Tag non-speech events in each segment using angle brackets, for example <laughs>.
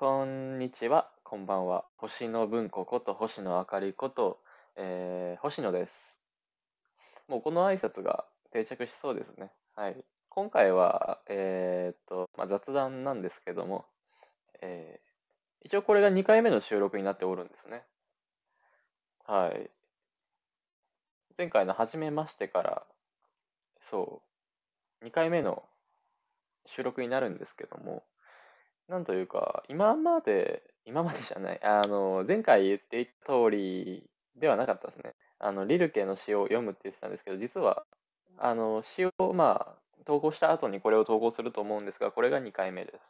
こんにちは、こんばんは。星野文子こと星野あかりこと、えー、星野です。もうこの挨拶が定着しそうですね。はい。今回は、えー、っと、まあ、雑談なんですけども、えー、一応これが2回目の収録になっておるんですね。はい。前回の初めましてから、そう、2回目の収録になるんですけども、なんというか、今まで、今までじゃない、あの、前回言っていた通りではなかったですね。あの、リルケの詩を読むって言ってたんですけど、実は、あの、詩を、まあ、投稿した後にこれを投稿すると思うんですが、これが2回目です。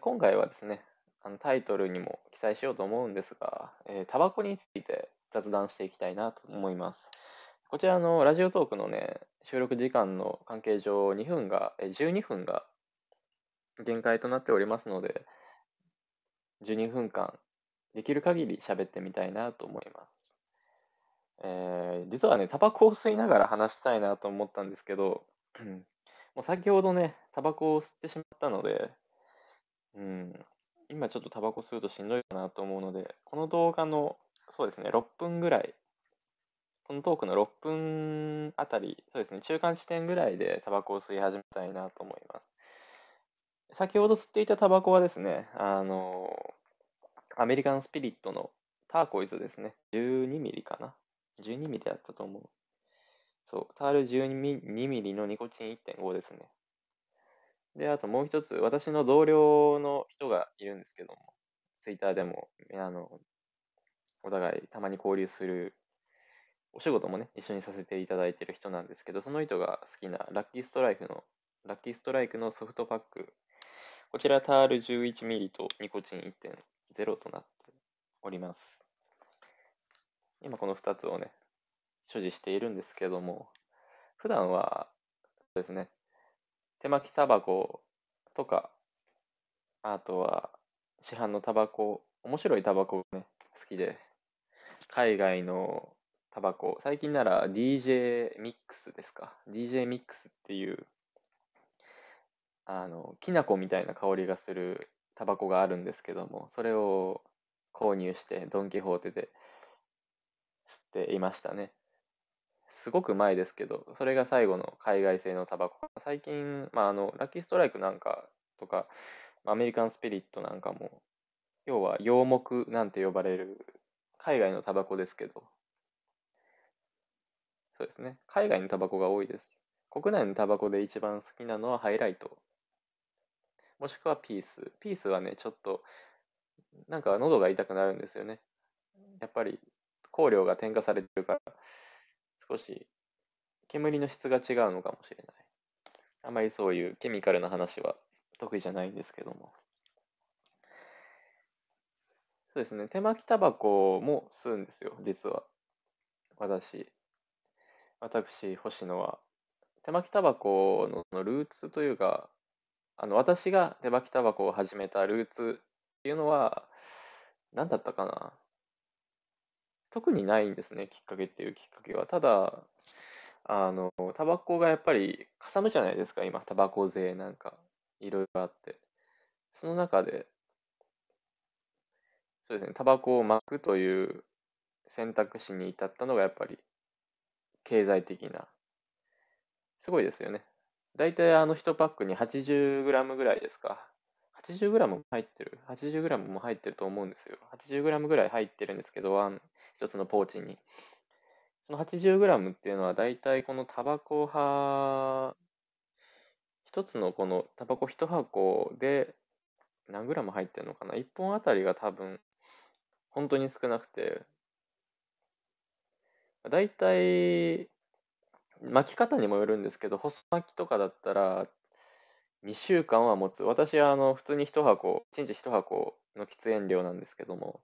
今回はですね、あのタイトルにも記載しようと思うんですが、えー、タバコについて雑談していきたいなと思います。こちらのラジオトークのね、収録時間の関係上、2分が、12分が限界となっておりますので、12分間、できる限り喋ってみたいなと思います。えー、実はね、タバコを吸いながら話したいなと思ったんですけど、もう先ほどね、タバコを吸ってしまったので、うん、今ちょっとタバコ吸うとしんどいかなと思うので、この動画の、そうですね、6分ぐらい、このトークの6分あたり、そうですね、中間地点ぐらいでタバコを吸い始めたいなと思います。先ほど吸っていたタバコはですね、あの、アメリカンスピリットのターコイズですね。12ミリかな？12ミリだったと思う。そう、タール12ミリのニコチン1.5ですね。で、あともう一つ、私の同僚の人がいるんですけども、ツイッターでも、あの、お互いたまに交流する、お仕事もね、一緒にさせていただいている人なんですけど、その人が好きなラッキーストライクの、ラッキーストライクのソフトパックこちらタール 11mm とニコチン1.0となっております。今この2つをね、所持しているんですけども、普段はですね、手巻きタバコとか、あとは市販のタバコ、面白いタバコがね、好きで、海外のタバコ、最近なら DJ ミックスですか？DJ ミックスっていうあの、きな粉みたいな香りがするタバコがあるんですけども、それを購入してドン・キホーテで吸っていましたね。すごく前ですけど、それが最後の海外製のタバコ。最近、まあ、あの、ラッキーストライクなんかとか、アメリカンスピリットなんかも、要は洋木なんて呼ばれる海外のタバコですけど、そうですね。海外のタバコが多いです。国内のタバコで一番好きなのはハイライトもしくはピース。ピースはね、ちょっと、なんか喉が痛くなるんですよね。やっぱり香料が添加されてるから、少し煙の質が違うのかもしれない。あまりそういうケミカルな話は得意じゃないんですけども。そうですね。手巻きタバコも吸うんですよ、実は。私。私、星野は。手巻きタバコのルーツというか、あの、私が手巻きタバコを始めたルーツっていうのは、何だったかな。特にないんですね、きっかけっていうきっかけは。ただ、あの、タバコがやっぱりかさむじゃないですか、今、タバコ税なんか、いろいろあって。その中で、そうですね、タバコを巻くという選択肢に至ったのがやっぱり経済的な、すごいですよね。大体あの1パックに 80g ぐらいですか？80g も入ってる？80g も入ってると思うんですよ。80g ぐらい入ってるんですけど、ワン、一つのポーチに。その 80g っていうのは大体このタバコ派、一つのこのタバコ1箱で何グラム入ってるのかな ?1 本あたりが多分本当に少なくて、大体巻き方にもよるんですけど、細巻きとかだったら、2週間は持つ。私はあの普通に1箱、1日1箱の喫煙量なんですけども、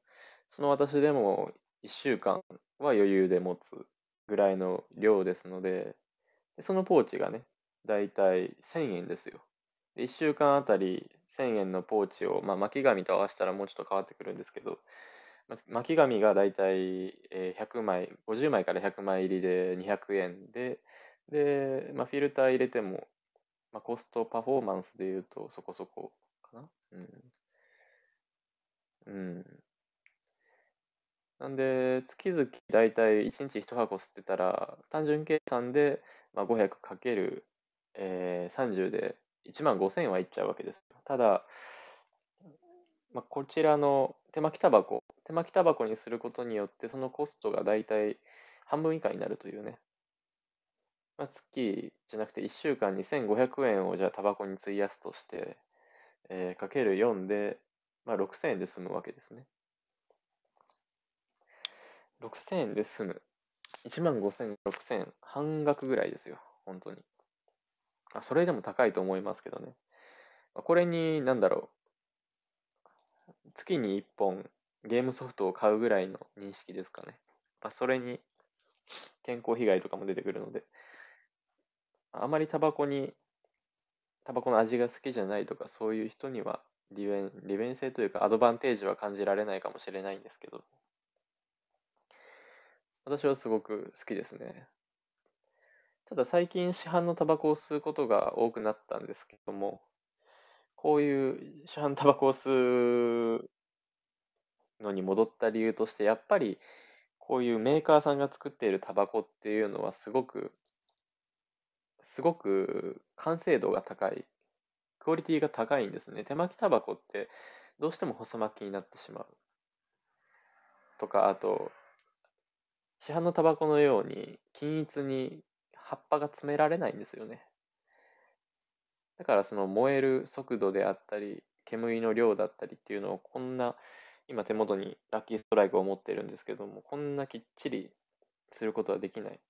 その私でも1週間は余裕で持つぐらいの量ですので、そのポーチがね、だいたい1000円ですよ。で1週間あたり1000円のポーチを、まあ、巻き紙と合わせたらもうちょっと変わってくるんですけど、巻紙がだいたい100枚、50枚から100枚入りで200円で、で、まあ、フィルター入れても、まあ、コストパフォーマンスでいうとそこそこかな？うん。うん。なんで、月々だいたい1日1箱吸ってたら、単純計算で、まあ、500かける、えー、30で1万5000円はいっちゃうわけです。ただ、まあ、こちらの手巻きタバコ、手巻きタバコにすることによって、そのコストがだいたい半分以下になるというね。まあ、月じゃなくて1週間に1500円をじゃあタバコに費やすとして、えー、かける4で、まあ、6000円で済むわけですね。6000円で済む。1万5000、6000円、半額ぐらいですよ、本当に。あ、それでも高いと思いますけどね。これに、なんだろう。月に1本ゲームソフトを買うぐらいの認識ですかね。まあ、それに健康被害とかも出てくるので、あまりタバコに、タバコの味が好きじゃないとか、そういう人には利便利便性というかアドバンテージは感じられないかもしれないんですけど、私はすごく好きですね。ただ最近市販のタバコを吸うことが多くなったんですけども、こういう市販タバコを吸うのに戻った理由として、やっぱりこういうメーカーさんが作っているタバコっていうのはすごくすごく完成度が高い、クオリティが高いんですね。手巻きタバコってどうしても細巻きになってしまう。とか、あと、市販のタバコのように均一に葉っぱが詰められないんですよね。だからその燃える速度であったり、煙の量だったりっていうのをこんな、今手元にラッキーストライクを持ってるんですけども、こんなきっちりすることはできない。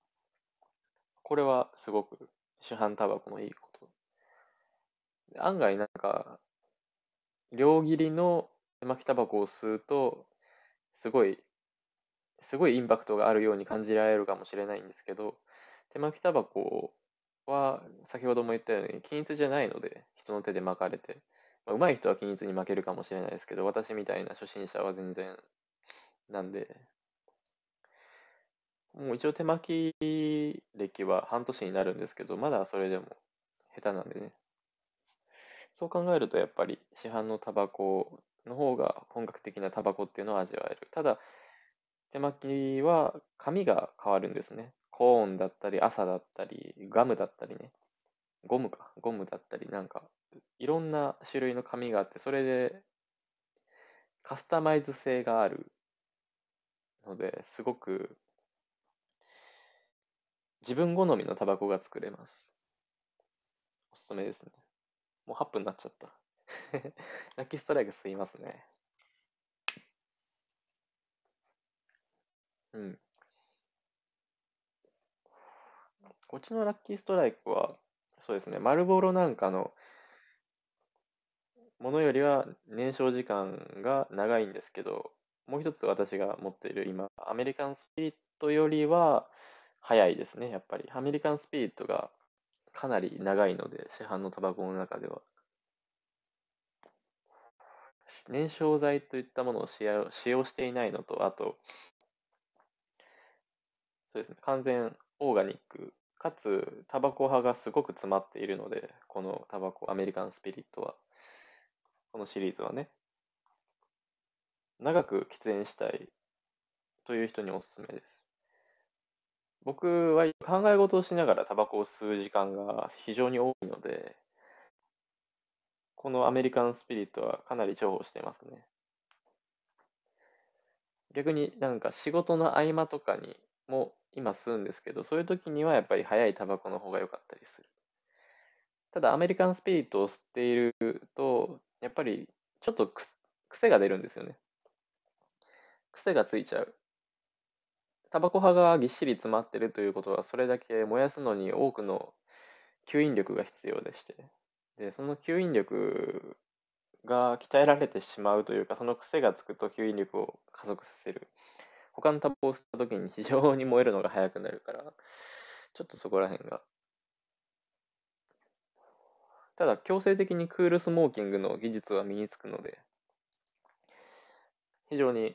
これはすごく市販タバコのいいこと。案外なんか、両切りの手巻きタバコを吸うと、すごい、すごいインパクトがあるように感じられるかもしれないんですけど、手巻きタバコをは、先ほども言ったように、均一じゃないので、人の手で巻かれて、まあ、上手い人は均一に巻けるかもしれないですけど、私みたいな初心者は全然なんで、もう一応手巻き歴は半年になるんですけど、まだそれでも下手なんでね。そう考えるとやっぱり市販のタバコの方が本格的なタバコっていうのを味わえる。ただ、手巻きは紙が変わるんですね。コーンだったり、朝だったり、ガムだったりね。ゴムか。ゴムだったり、なんか、いろんな種類の紙があって、それでカスタマイズ性があるので、すごく自分好みのタバコが作れます。おすすめですね。もう8分になっちゃった。ラッキーストライク吸いますね。うん。こっちのラッキーストライクは、そうですね、丸ボロなんかのものよりは燃焼時間が長いんですけど、もう一つ私が持っている今、アメリカンスピリットよりは、早いですね、やっぱり。アメリカンスピリットがかなり長いので、市販のタバコの中では。燃焼剤といったものを使用使用していないのと、あと、そうですね、完全オーガニック、かつタバコ派がすごく詰まっているので、このタバコ、アメリカンスピリットは、このシリーズはね、長く喫煙したいという人におすすめです。僕は考え事をしながらタバコを吸う時間が非常に多いので、このアメリカンスピリットはかなり重宝してますね。逆になんか仕事の合間とかにも今吸うんですけど、そういう時にはやっぱり早いタバコの方が良かったりする。ただアメリカンスピリットを吸っていると、やっぱりちょっと癖が出るんですよね。癖がついちゃう。タバコ派がぎっしり詰まってるということは、それだけ燃やすのに多くの吸引力が必要でして、で、その吸引力が鍛えられてしまうというか、その癖がつくと吸引力を加速させる。他のタバコを吸った時に非常に燃えるのが速くなるから、ちょっとそこら辺が。ただ、強制的にクールスモーキングの技術は身につくので、非常に、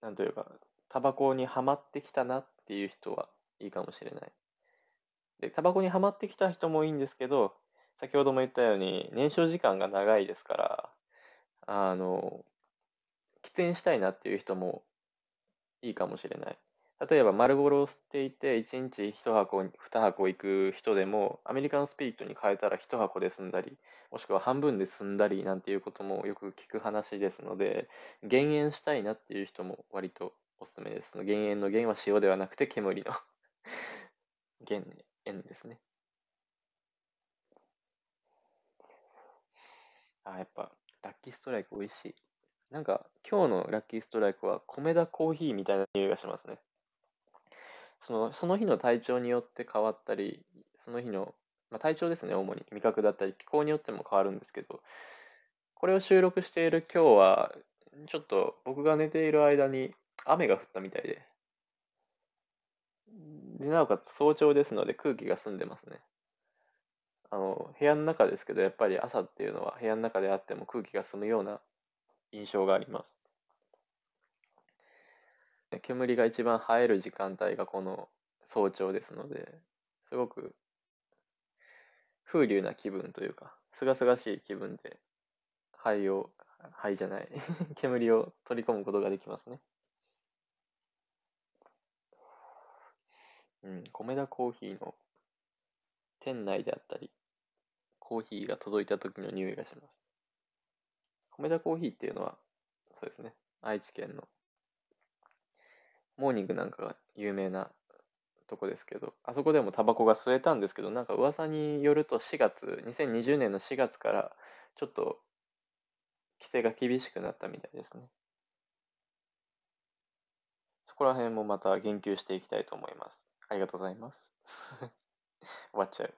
なんというか、タバコにはまってきたなっていう人はいいかもしれない。で、タバコにはまってきた人もいいんですけど、先ほども言ったように、燃焼時間が長いですから、あの、喫煙したいなっていう人もいいかもしれない。例えば、丸ボロを吸っていて、1日1箱、2箱行く人でも、アメリカンスピリットに変えたら1箱で済んだり、もしくは半分で済んだりなんていうこともよく聞く話ですので、減塩したいなっていう人も割とおすすめです。減塩の減は塩ではなくて煙の <laughs> 減塩ですね。あ、やっぱ、ラッキーストライク美味しい。なんか、今日のラッキーストライクは、米田コーヒーみたいな匂いがしますね。その、その日の体調によって変わったり、その日の、まあ、体調ですね、主に。味覚だったり、気候によっても変わるんですけど、これを収録している今日は、ちょっと僕が寝ている間に雨が降ったみたいで、で、なおかつ早朝ですので空気が澄んでますね。あの、部屋の中ですけど、やっぱり朝っていうのは部屋の中であっても空気が澄むような印象があります。煙が一番映える時間帯がこの早朝ですので、すごく風流な気分というか、すがすがしい気分で灰を、灰じゃない <laughs> 煙を取り込むことができますね。うん、米田コーヒーの店内であったり、コーヒーが届いた時の匂いがします。米田コーヒーっていうのは、そうですね、愛知県のモーニングなんかが有名なとこですけど、あそこでもタバコが吸えたんですけど、なんか噂によると4月、2020年の4月からちょっと規制が厳しくなったみたいですね。そこら辺もまた言及していきたいと思います。ありがとうございます。終わっちゃう。